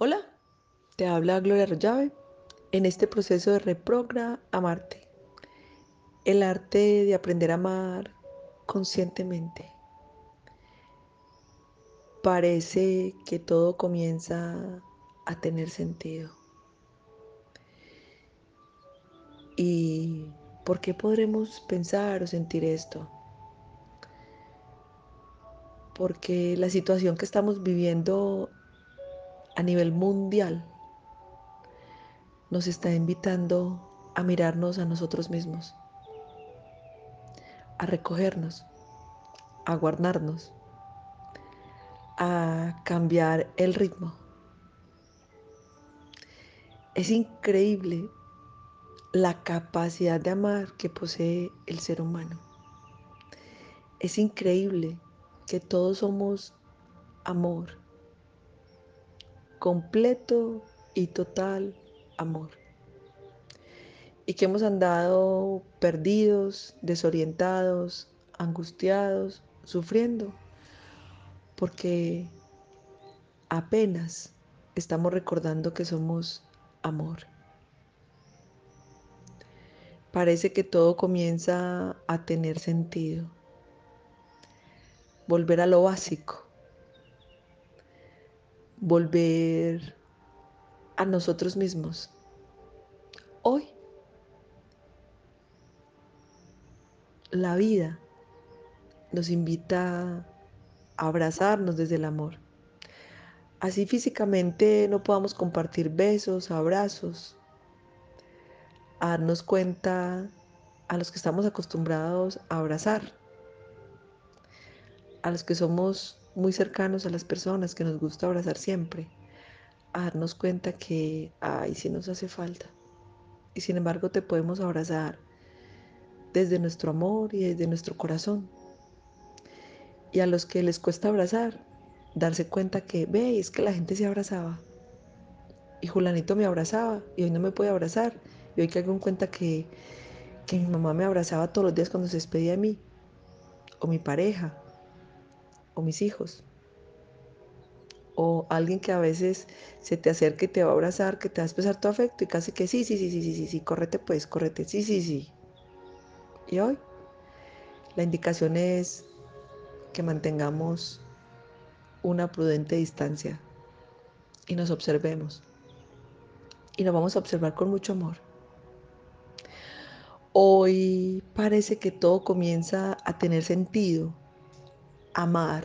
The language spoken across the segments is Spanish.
Hola, te habla Gloria Rollave en este proceso de reprogra amarte, el arte de aprender a amar conscientemente. Parece que todo comienza a tener sentido. ¿Y por qué podremos pensar o sentir esto? Porque la situación que estamos viviendo a nivel mundial nos está invitando a mirarnos a nosotros mismos, a recogernos, a guardarnos, a cambiar el ritmo. Es increíble la capacidad de amar que posee el ser humano. Es increíble que todos somos amor, completo y total amor. Y que hemos andado perdidos, desorientados, angustiados, sufriendo, porque apenas estamos recordando que somos amor. Parece que todo comienza a tener sentido. Volver a lo básico. Volver a nosotros mismos. Hoy, la vida nos invita a abrazarnos desde el amor. Así físicamente no podamos compartir besos, abrazos, a darnos cuenta a los que estamos acostumbrados a abrazar, a los que somos muy cercanos a las personas que nos gusta abrazar siempre, a darnos cuenta que, ay, sí nos hace falta. Y sin embargo te podemos abrazar desde nuestro amor y desde nuestro corazón. Y a los que les cuesta abrazar, darse cuenta que, veis que la gente se abrazaba. Y Julanito me abrazaba y hoy no me puede abrazar y hoy caigo en cuenta que, que mi mamá me abrazaba todos los días cuando se despedía de mí, o mi pareja, mis hijos, o alguien que a veces se te acerca y te va a abrazar, que te va a expresar tu afecto y casi que sí, sí, sí, sí, sí, sí, sí, córrete pues, córrete, sí, sí, sí. Y hoy la indicación es que mantengamos una prudente distancia y nos observemos. Y nos vamos a observar con mucho amor. Hoy parece que todo comienza a tener sentido. Amar,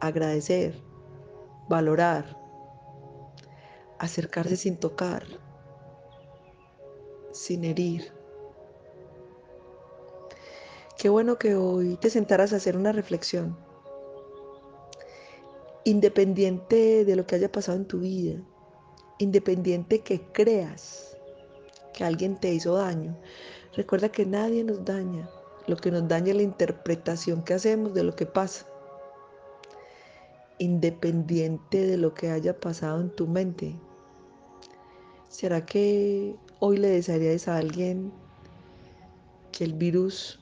agradecer, valorar, acercarse sin tocar, sin herir. Qué bueno que hoy te sentaras a hacer una reflexión. Independiente de lo que haya pasado en tu vida, independiente que creas que alguien te hizo daño. Recuerda que nadie nos daña. Lo que nos daña la interpretación que hacemos de lo que pasa. Independiente de lo que haya pasado en tu mente. ¿Será que hoy le desearías a alguien que el virus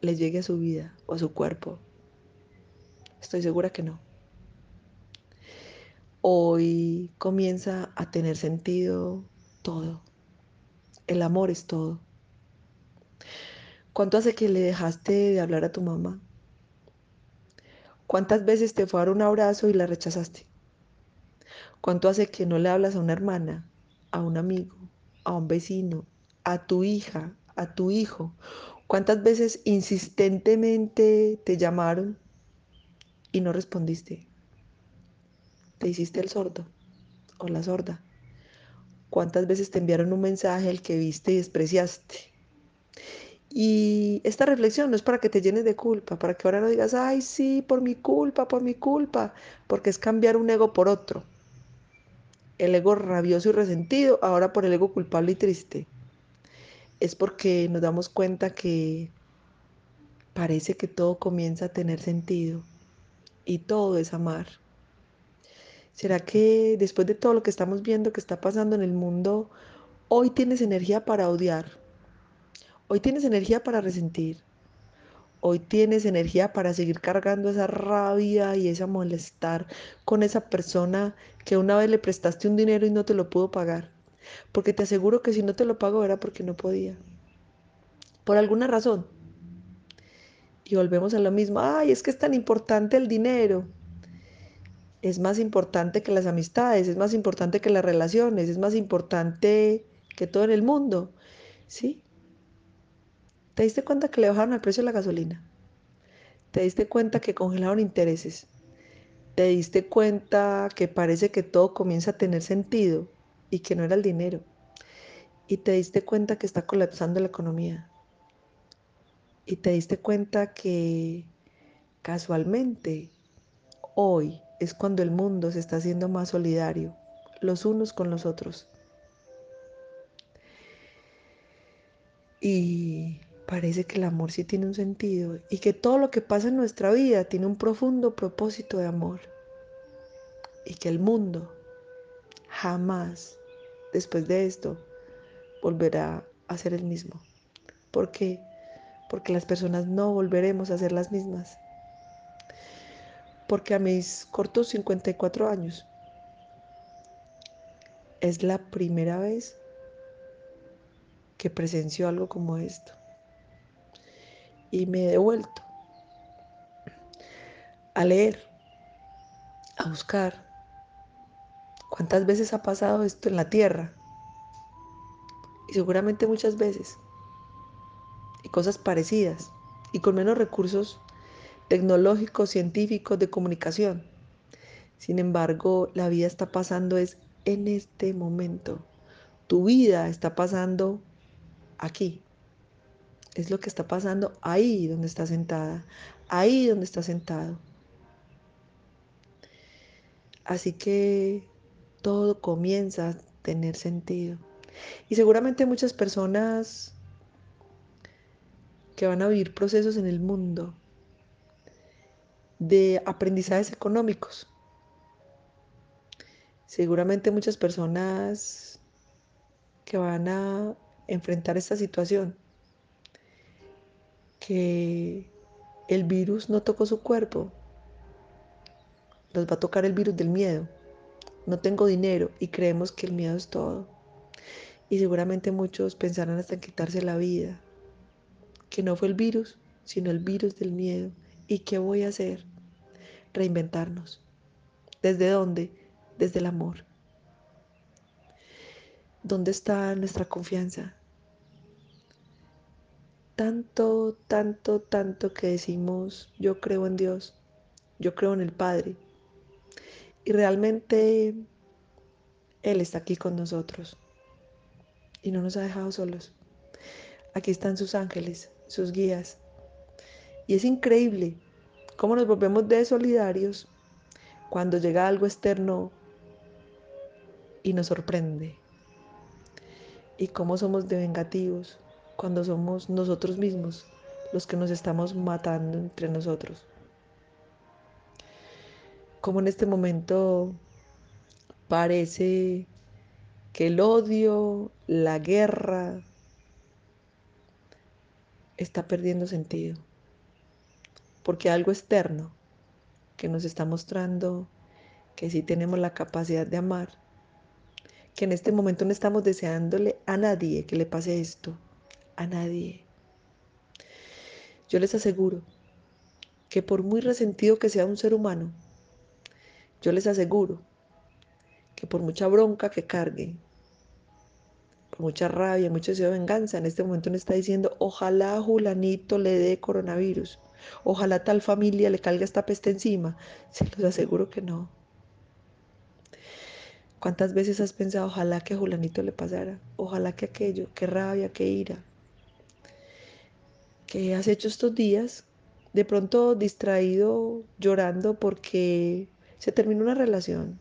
le llegue a su vida o a su cuerpo? Estoy segura que no hoy comienza a tener sentido todo. El amor es todo. ¿Cuánto hace que le dejaste de hablar a tu mamá? ¿Cuántas veces te fue a dar un abrazo y la rechazaste? ¿Cuánto hace que no le hablas a una hermana, a un amigo, a un vecino, a tu hija, a tu hijo? ¿Cuántas veces insistentemente te llamaron y no respondiste? te hiciste el sordo o la sorda? ¿Cuántas veces te enviaron un mensaje el que viste y despreciaste? Y esta reflexión no es para que te llenes de culpa, para que ahora no digas, ay, sí, por mi culpa, por mi culpa, porque es cambiar un ego por otro. El ego rabioso y resentido, ahora por el ego culpable y triste. Es porque nos damos cuenta que parece que todo comienza a tener sentido y todo es amar. ¿Será que después de todo lo que estamos viendo que está pasando en el mundo, hoy tienes energía para odiar? Hoy tienes energía para resentir. Hoy tienes energía para seguir cargando esa rabia y esa molestar con esa persona que una vez le prestaste un dinero y no te lo pudo pagar. Porque te aseguro que si no te lo pagó era porque no podía. Por alguna razón. Y volvemos a lo mismo. Ay, es que es tan importante el dinero. Es más importante que las amistades, es más importante que las relaciones, es más importante que todo en el mundo. ¿Sí? ¿Te diste cuenta que le bajaron el precio de la gasolina? ¿Te diste cuenta que congelaron intereses? ¿Te diste cuenta que parece que todo comienza a tener sentido y que no era el dinero? Y te diste cuenta que está colapsando la economía y te diste cuenta que casualmente hoy es cuando el mundo se está haciendo más solidario, los unos con los otros. Y parece que el amor sí tiene un sentido y que todo lo que pasa en nuestra vida tiene un profundo propósito de amor. Y que el mundo jamás, después de esto, volverá a ser el mismo. Porque porque las personas no volveremos a ser las mismas. Porque a mis cortos 54 años es la primera vez que presencio algo como esto. Y me he devuelto a leer, a buscar cuántas veces ha pasado esto en la tierra. Y seguramente muchas veces y cosas parecidas, y con menos recursos tecnológicos, científicos, de comunicación. Sin embargo, la vida está pasando es en este momento. Tu vida está pasando aquí. Es lo que está pasando ahí donde está sentada, ahí donde está sentado. Así que todo comienza a tener sentido. Y seguramente muchas personas que van a vivir procesos en el mundo de aprendizajes económicos. Seguramente muchas personas que van a enfrentar esta situación, que el virus no tocó su cuerpo, los va a tocar el virus del miedo. No tengo dinero y creemos que el miedo es todo. Y seguramente muchos pensarán hasta en quitarse la vida que no fue el virus, sino el virus del miedo. ¿Y qué voy a hacer? Reinventarnos. ¿Desde dónde? Desde el amor. ¿Dónde está nuestra confianza? Tanto, tanto, tanto que decimos, yo creo en Dios, yo creo en el Padre. Y realmente Él está aquí con nosotros y no nos ha dejado solos. Aquí están sus ángeles sus guías. Y es increíble cómo nos volvemos de solidarios cuando llega algo externo y nos sorprende. Y cómo somos de vengativos cuando somos nosotros mismos los que nos estamos matando entre nosotros. Como en este momento parece que el odio, la guerra, está perdiendo sentido. Porque algo externo que nos está mostrando que sí tenemos la capacidad de amar, que en este momento no estamos deseándole a nadie que le pase esto, a nadie. Yo les aseguro que por muy resentido que sea un ser humano, yo les aseguro que por mucha bronca que cargue, mucha rabia, mucho deseo de venganza, en este momento no está diciendo, ojalá Julanito le dé coronavirus, ojalá tal familia le caiga esta peste encima. Se los aseguro que no. ¿Cuántas veces has pensado, ojalá que a Julanito le pasara, ojalá que aquello, qué rabia, qué ira? ¿Qué has hecho estos días? De pronto distraído, llorando porque se terminó una relación,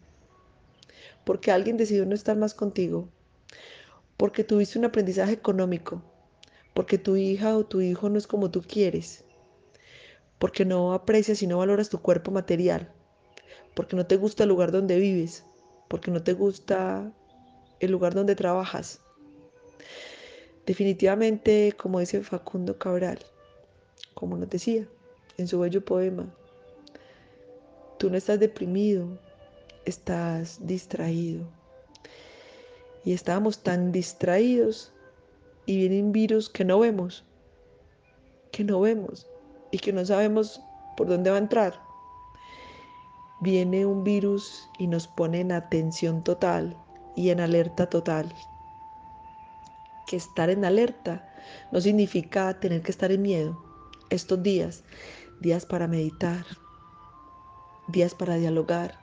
porque alguien decidió no estar más contigo, porque tuviste un aprendizaje económico, porque tu hija o tu hijo no es como tú quieres, porque no aprecias y no valoras tu cuerpo material, porque no te gusta el lugar donde vives, porque no te gusta el lugar donde trabajas. Definitivamente, como dice Facundo Cabral, como nos decía en su bello poema. Tú no estás deprimido, estás distraído. Y estábamos tan distraídos y vienen virus que no vemos, que no vemos y que no sabemos por dónde va a entrar. Viene un virus y nos pone en atención total y en alerta total. Estar en alerta no significa tener que estar en miedo. Estos días, días para meditar, días para dialogar,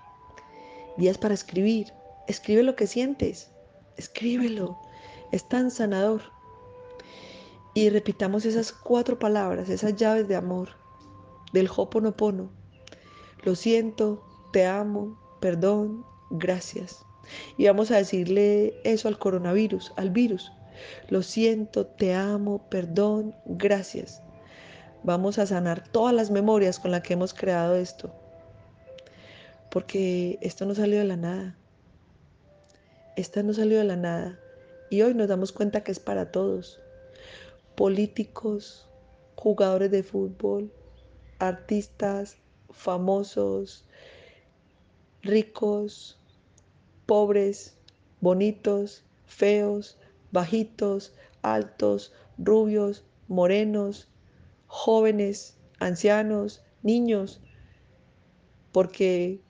días para escribir. Escribe lo que sientes, escríbelo. Es tan sanador. Y repitamos esas cuatro palabras, esas llaves de amor del Hoponopono. Lo siento, te amo, perdón, gracias. Y vamos a decirle eso al coronavirus, al virus. Lo siento, te amo, perdón, gracias. Vamos a sanar todas las memorias con las que hemos creado esto. Porque esto no salió de la nada. Esta no salió de la nada. Y hoy nos damos cuenta que es para todos. Políticos, jugadores de fútbol, artistas, famosos, ricos, pobres, bonitos, feos, bajitos, altos, rubios, morenos, jóvenes, ancianos, niños, porque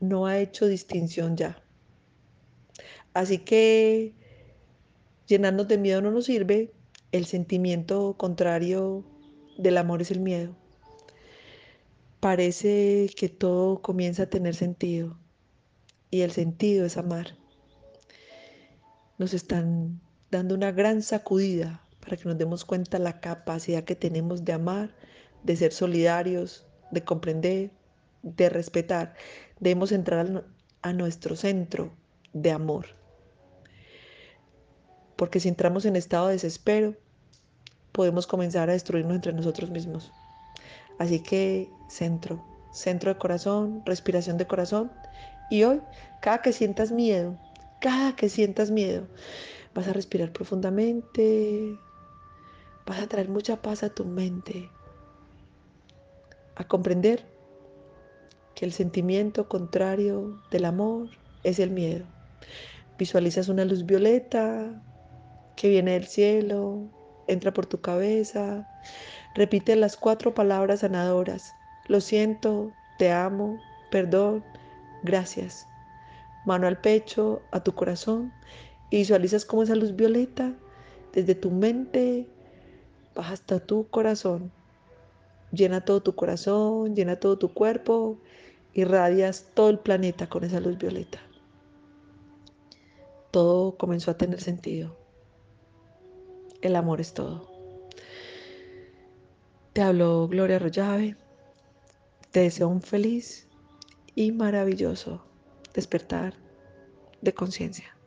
no ha hecho distinción ya. Así que llenarnos de miedo no nos sirve, el sentimiento contrario del amor es el miedo. Parece que todo comienza a tener sentido y el sentido es amar. Nos están dando una gran sacudida para que nos demos cuenta la capacidad que tenemos de amar, de ser solidarios, de comprender, de respetar. Debemos entrar a nuestro centro de amor. Porque si entramos en estado de desespero, podemos comenzar a destruirnos entre nosotros mismos. Así que centro, centro de corazón, respiración de corazón. Y hoy, cada que sientas miedo, cada que sientas miedo, vas a respirar profundamente, vas a traer mucha paz a tu mente, a comprender que el sentimiento contrario del amor es el miedo. Visualizas una luz violeta que viene del cielo, entra por tu cabeza. Repite las cuatro palabras sanadoras. Lo siento, te amo, perdón, gracias. Mano al pecho, a tu corazón y visualizas como esa luz violeta desde tu mente baja hasta tu corazón. Llena todo tu corazón, llena todo tu cuerpo, irradias todo el planeta con esa luz violeta. Todo comenzó a tener sentido. El amor es todo. Te hablo Gloria Arroyave. Te deseo un feliz y maravilloso despertar de conciencia.